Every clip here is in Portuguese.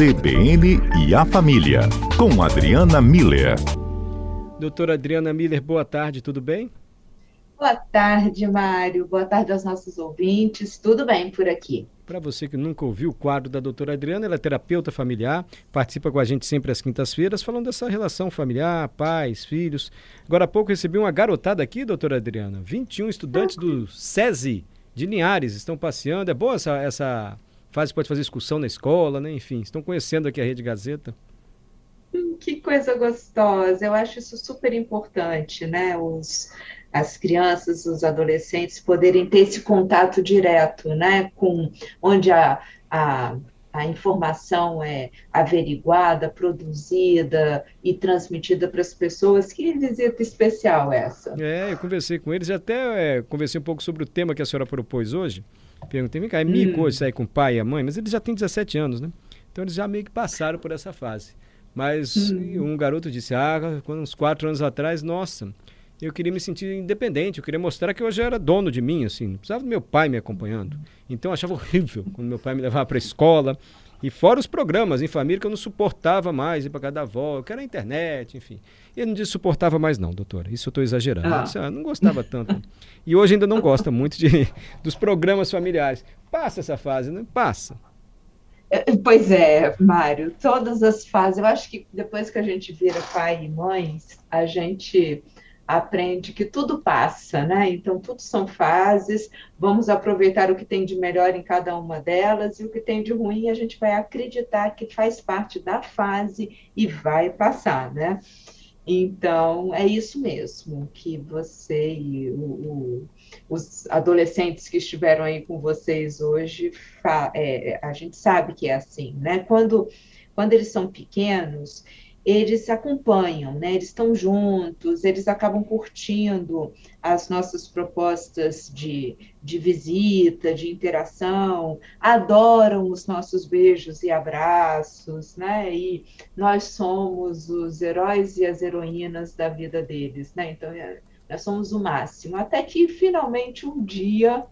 CBN e a Família, com Adriana Miller. Doutora Adriana Miller, boa tarde, tudo bem? Boa tarde, Mário. Boa tarde aos nossos ouvintes. Tudo bem por aqui? Para você que nunca ouviu o quadro da doutora Adriana, ela é terapeuta familiar, participa com a gente sempre às quintas-feiras, falando dessa relação familiar, pais, filhos. Agora há pouco recebi uma garotada aqui, doutora Adriana. 21 estudantes do SESI de Linhares estão passeando. É boa essa, essa fase, pode fazer excursão na escola, né? Enfim, estão conhecendo aqui a Rede Gazeta. Hum, que coisa gostosa! Eu acho isso super importante, né? Os, as crianças, os adolescentes poderem ter esse contato direto, né? Com onde a, a, a informação é averiguada, produzida e transmitida para as pessoas. Que visita especial essa? É, eu conversei com eles, até é, conversei um pouco sobre o tema que a senhora propôs hoje. Perguntei, vem cá, é mico hum. hoje sair com o pai e a mãe? Mas eles já têm 17 anos, né? Então eles já meio que passaram por essa fase. Mas hum. um garoto disse, ah, uns quatro anos atrás, nossa, eu queria me sentir independente, eu queria mostrar que eu já era dono de mim, assim, não precisava do meu pai me acompanhando. Então eu achava horrível quando meu pai me levava para a escola, e fora os programas em família que eu não suportava mais ir para casa da avó, que era a internet, enfim. Ele não disse suportava mais não, doutora. Isso eu estou exagerando. Ah. Eu disse, ah, não gostava tanto. e hoje ainda não gosta muito de, dos programas familiares. Passa essa fase, né? Passa. É, pois é, Mário, todas as fases. Eu acho que depois que a gente vira pai e mães, a gente aprende que tudo passa, né? Então, tudo são fases, vamos aproveitar o que tem de melhor em cada uma delas e o que tem de ruim a gente vai acreditar que faz parte da fase e vai passar, né? Então, é isso mesmo que você e o, o, os adolescentes que estiveram aí com vocês hoje, é, a gente sabe que é assim, né? Quando, quando eles são pequenos, eles acompanham, né? Eles estão juntos, eles acabam curtindo as nossas propostas de, de visita, de interação, adoram os nossos beijos e abraços, né? E nós somos os heróis e as heroínas da vida deles, né? Então, é, nós somos o máximo. Até que finalmente um dia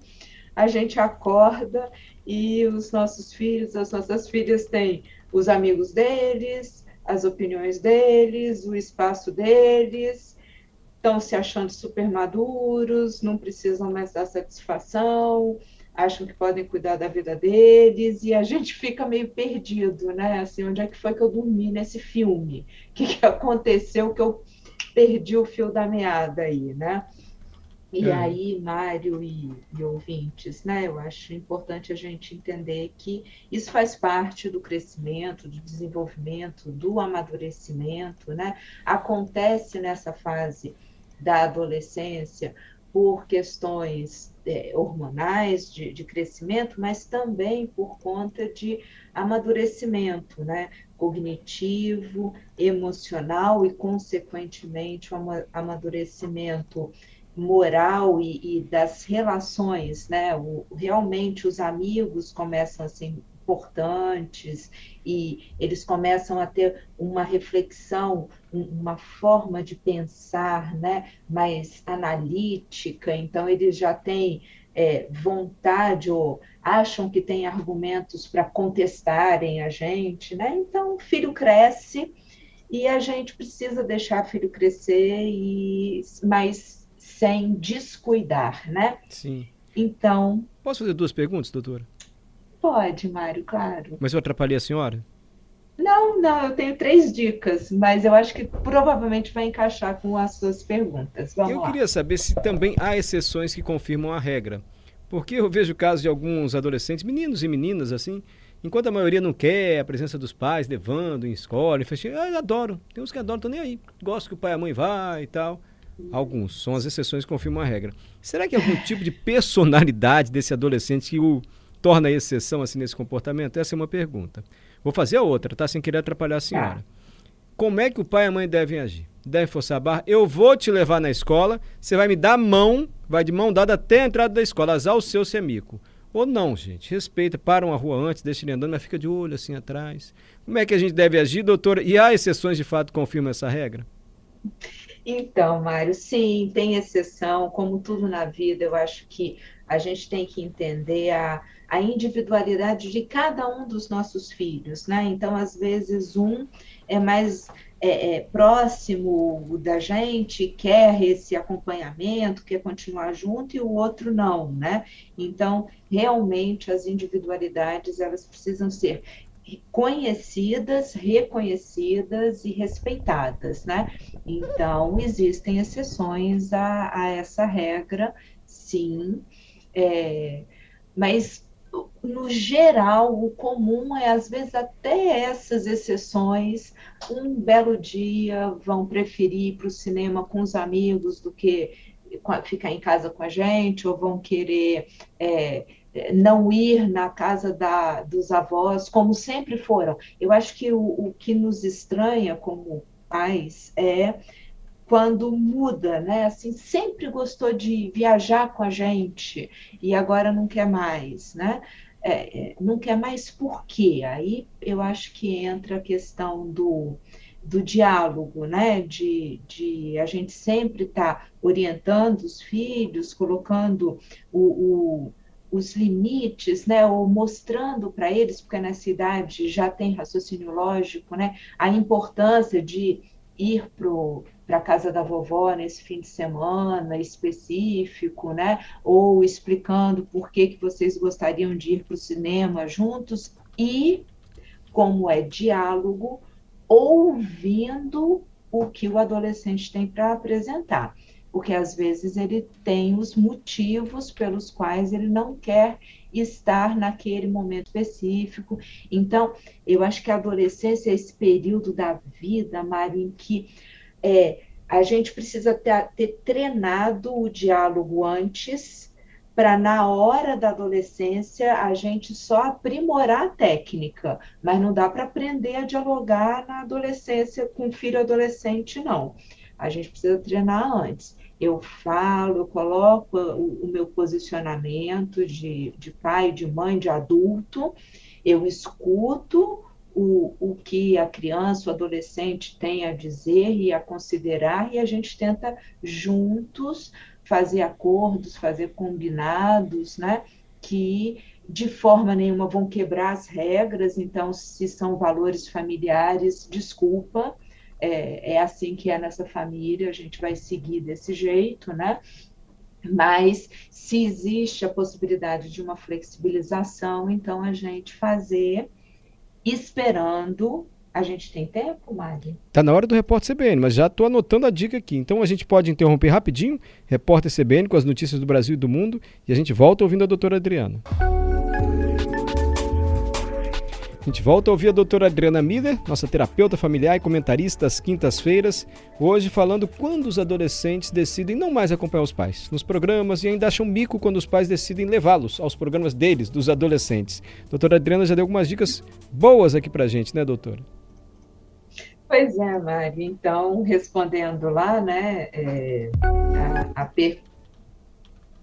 a gente acorda e os nossos filhos, as nossas filhas têm os amigos deles, as opiniões deles, o espaço deles, estão se achando super maduros, não precisam mais dar satisfação, acham que podem cuidar da vida deles, e a gente fica meio perdido, né? Assim, onde é que foi que eu dormi nesse filme? O que, que aconteceu que eu perdi o fio da meada aí, né? E é. aí, Mário e, e, ouvintes, né, eu acho importante a gente entender que isso faz parte do crescimento, do desenvolvimento, do amadurecimento, né? Acontece nessa fase da adolescência por questões é, hormonais de, de, crescimento, mas também por conta de amadurecimento, né? Cognitivo, emocional e, consequentemente, o amadurecimento moral e, e, das relações, né? O, realmente os amigos começam a ser importantes e eles começam a ter uma reflexão, uma forma de pensar, né? Mais analítica. Então eles já têm é, vontade ou acham que têm argumentos para contestarem a gente, né? Então o filho cresce e a gente precisa deixar o filho crescer e mas sem descuidar, né? Sim. Então. Posso fazer duas perguntas, doutora? Pode, Mário, claro. Mas eu atrapalhei a senhora? Não, não, eu tenho três dicas, mas eu acho que provavelmente vai encaixar com as suas perguntas. Vamos eu lá. queria saber se também há exceções que confirmam a regra. Porque eu vejo casos de alguns adolescentes, meninos e meninas, assim, enquanto a maioria não quer a presença dos pais levando em escola, em festival, ah, adoram. Tem uns que adoram, estão nem aí. Gostam que o pai e a mãe vá e tal. Alguns. São as exceções que confirmam a regra. Será que algum tipo de personalidade desse adolescente que o torna exceção assim nesse comportamento? Essa é uma pergunta. Vou fazer a outra, tá? Sem querer atrapalhar a senhora. Como é que o pai e a mãe devem agir? Devem forçar a barra? Eu vou te levar na escola, você vai me dar mão, vai de mão dada até a entrada da escola, azar o seu semico. Ou não, gente, respeita, para uma rua antes, deixa ele andando, mas fica de olho assim atrás. Como é que a gente deve agir, doutora? E há exceções de fato que confirmam essa regra? Então, Mário, sim, tem exceção, como tudo na vida, eu acho que a gente tem que entender a, a individualidade de cada um dos nossos filhos, né? Então, às vezes, um é mais é, é, próximo da gente, quer esse acompanhamento, quer continuar junto, e o outro não, né? Então, realmente, as individualidades, elas precisam ser conhecidas, reconhecidas e respeitadas, né? Então, existem exceções a, a essa regra, sim, é, mas no geral, o comum é, às vezes, até essas exceções, um belo dia vão preferir ir para o cinema com os amigos do que ficar em casa com a gente, ou vão querer é, não ir na casa da, dos avós, como sempre foram. Eu acho que o, o que nos estranha como pais é quando muda, né? Assim, sempre gostou de viajar com a gente e agora não quer mais, né? É, é, não quer mais por quê? Aí eu acho que entra a questão do, do diálogo, né? De, de a gente sempre estar tá orientando os filhos, colocando o, o os limites, né, ou mostrando para eles, porque nessa idade já tem raciocínio lógico, né, a importância de ir para a casa da vovó nesse fim de semana específico, né? Ou explicando por que, que vocês gostariam de ir para o cinema juntos e, como é diálogo, ouvindo o que o adolescente tem para apresentar. Porque às vezes ele tem os motivos pelos quais ele não quer estar naquele momento específico. Então, eu acho que a adolescência é esse período da vida, Mário, em que é, a gente precisa ter, ter treinado o diálogo antes, para na hora da adolescência a gente só aprimorar a técnica, mas não dá para aprender a dialogar na adolescência com filho adolescente, não. A gente precisa treinar antes. Eu falo, eu coloco o, o meu posicionamento de, de pai, de mãe, de adulto, eu escuto o, o que a criança, o adolescente tem a dizer e a considerar, e a gente tenta juntos fazer acordos, fazer combinados, né? Que de forma nenhuma vão quebrar as regras, então, se são valores familiares, desculpa, é, é assim que é nessa família, a gente vai seguir desse jeito, né? Mas se existe a possibilidade de uma flexibilização, então a gente fazer esperando. A gente tem tempo, Mari? Tá na hora do repórter CBN, mas já estou anotando a dica aqui. Então a gente pode interromper rapidinho, repórter CBN com as notícias do Brasil e do mundo, e a gente volta ouvindo a doutora Adriana. A gente volta a ouvir a doutora Adriana Miller, nossa terapeuta familiar e comentarista às quintas-feiras, hoje falando quando os adolescentes decidem não mais acompanhar os pais nos programas e ainda acham mico quando os pais decidem levá-los aos programas deles, dos adolescentes. Doutora Adriana já deu algumas dicas boas aqui pra gente, né, doutora? Pois é, Mari. Então, respondendo lá, né, é, a, a per...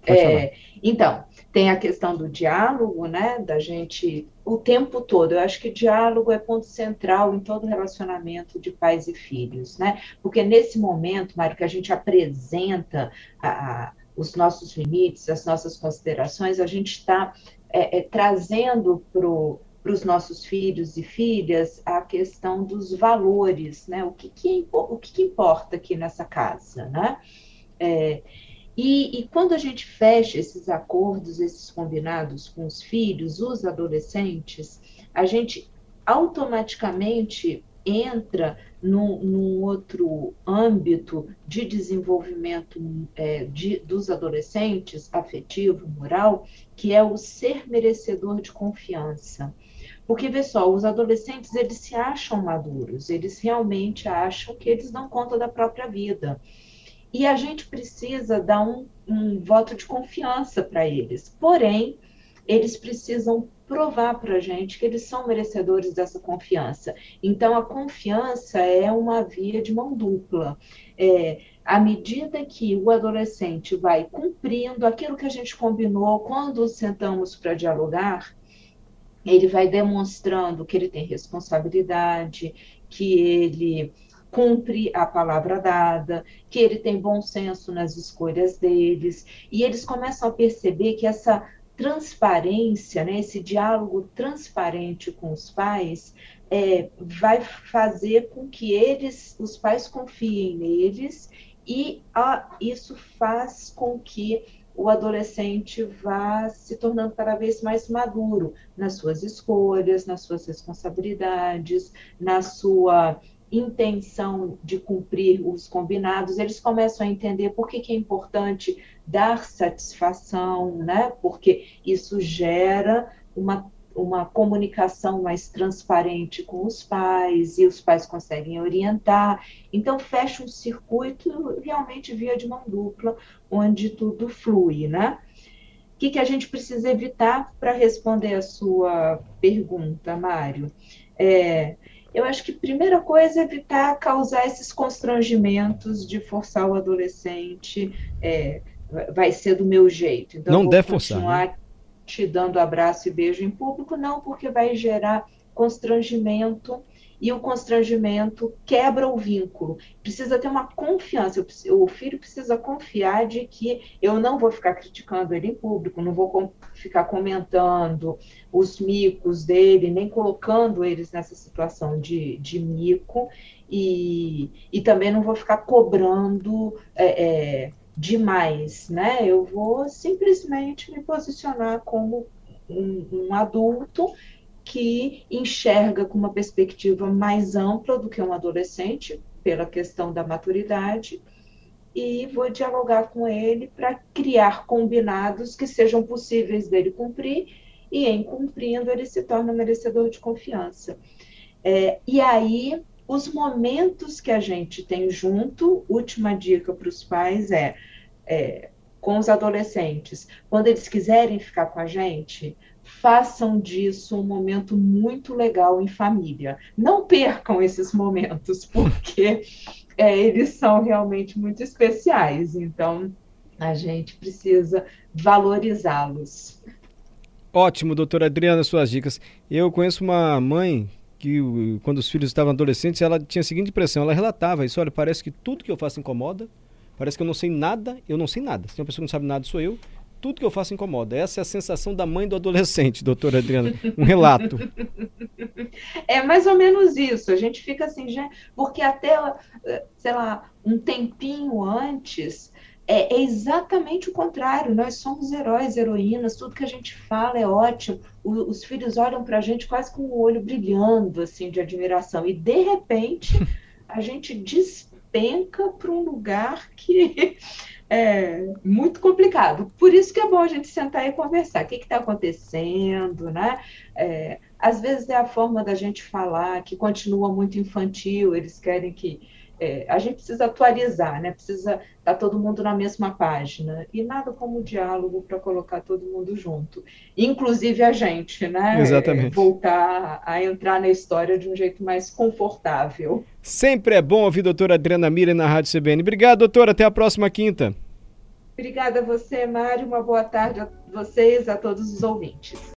é, então, tem a questão do diálogo, né, da gente o tempo todo. Eu acho que diálogo é ponto central em todo relacionamento de pais e filhos, né? Porque nesse momento, Mário, que a gente apresenta a, a, os nossos limites, as nossas considerações, a gente está é, é, trazendo para os nossos filhos e filhas a questão dos valores, né? O que, que, o que, que importa aqui nessa casa, né? É, e, e, quando a gente fecha esses acordos, esses combinados com os filhos, os adolescentes, a gente automaticamente entra num, num outro âmbito de desenvolvimento é, de, dos adolescentes, afetivo, moral, que é o ser merecedor de confiança. Porque, vê só, os adolescentes, eles se acham maduros, eles realmente acham que eles dão conta da própria vida. E a gente precisa dar um, um voto de confiança para eles. Porém, eles precisam provar para a gente que eles são merecedores dessa confiança. Então, a confiança é uma via de mão dupla. É, à medida que o adolescente vai cumprindo aquilo que a gente combinou quando sentamos para dialogar, ele vai demonstrando que ele tem responsabilidade, que ele cumpre a palavra dada, que ele tem bom senso nas escolhas deles, e eles começam a perceber que essa transparência, né, esse diálogo transparente com os pais, é, vai fazer com que eles, os pais, confiem neles e isso faz com que o adolescente vá se tornando cada vez mais maduro nas suas escolhas, nas suas responsabilidades, na sua intenção de cumprir os combinados, eles começam a entender por que, que é importante dar satisfação, né? Porque isso gera uma uma comunicação mais transparente com os pais e os pais conseguem orientar. Então, fecha um circuito realmente via de mão dupla, onde tudo flui, né? O que, que a gente precisa evitar para responder a sua pergunta, Mário? É, eu acho que a primeira coisa é evitar causar esses constrangimentos de forçar o adolescente, é, vai ser do meu jeito. Então, Não deve forçar. Né? te dando abraço e beijo em público, não, porque vai gerar constrangimento e o constrangimento quebra o vínculo. Precisa ter uma confiança. O filho precisa confiar de que eu não vou ficar criticando ele em público, não vou com, ficar comentando os micos dele, nem colocando eles nessa situação de, de mico, e, e também não vou ficar cobrando. É, é, demais, né? Eu vou simplesmente me posicionar como um, um adulto que enxerga com uma perspectiva mais ampla do que um adolescente, pela questão da maturidade, e vou dialogar com ele para criar combinados que sejam possíveis dele cumprir, e em cumprindo ele se torna merecedor de confiança. É, e aí os momentos que a gente tem junto, última dica para os pais é, é, com os adolescentes, quando eles quiserem ficar com a gente, façam disso um momento muito legal em família. Não percam esses momentos, porque é, eles são realmente muito especiais. Então, a gente precisa valorizá-los. Ótimo, doutora Adriana, suas dicas. Eu conheço uma mãe que quando os filhos estavam adolescentes, ela tinha a seguinte impressão, ela relatava isso, olha, parece que tudo que eu faço incomoda, parece que eu não sei nada, eu não sei nada. Se uma pessoa que não sabe nada sou eu, tudo que eu faço incomoda. Essa é a sensação da mãe do adolescente, doutora Adriana, um relato. É mais ou menos isso, a gente fica assim, já, porque até, sei lá, um tempinho antes, é, é, exatamente o contrário. Nós somos heróis, heroínas, tudo que a gente fala é ótimo. Os filhos olham para a gente quase com o olho brilhando, assim, de admiração. E, de repente, a gente despenca para um lugar que é muito complicado. Por isso que é bom a gente sentar e conversar. O que está acontecendo, né? É, às vezes é a forma da gente falar que continua muito infantil. Eles querem que é, a gente precisa atualizar, né? Precisa estar tá todo mundo na mesma página e nada como diálogo para colocar todo mundo junto, inclusive a gente, né? Exatamente. voltar a entrar na história de um jeito mais confortável. Sempre é bom ouvir a doutora Adriana Mira na Rádio CBN. Obrigado, doutora. Até a próxima quinta. Obrigada a você, Mário. Uma boa tarde a vocês, a todos os ouvintes.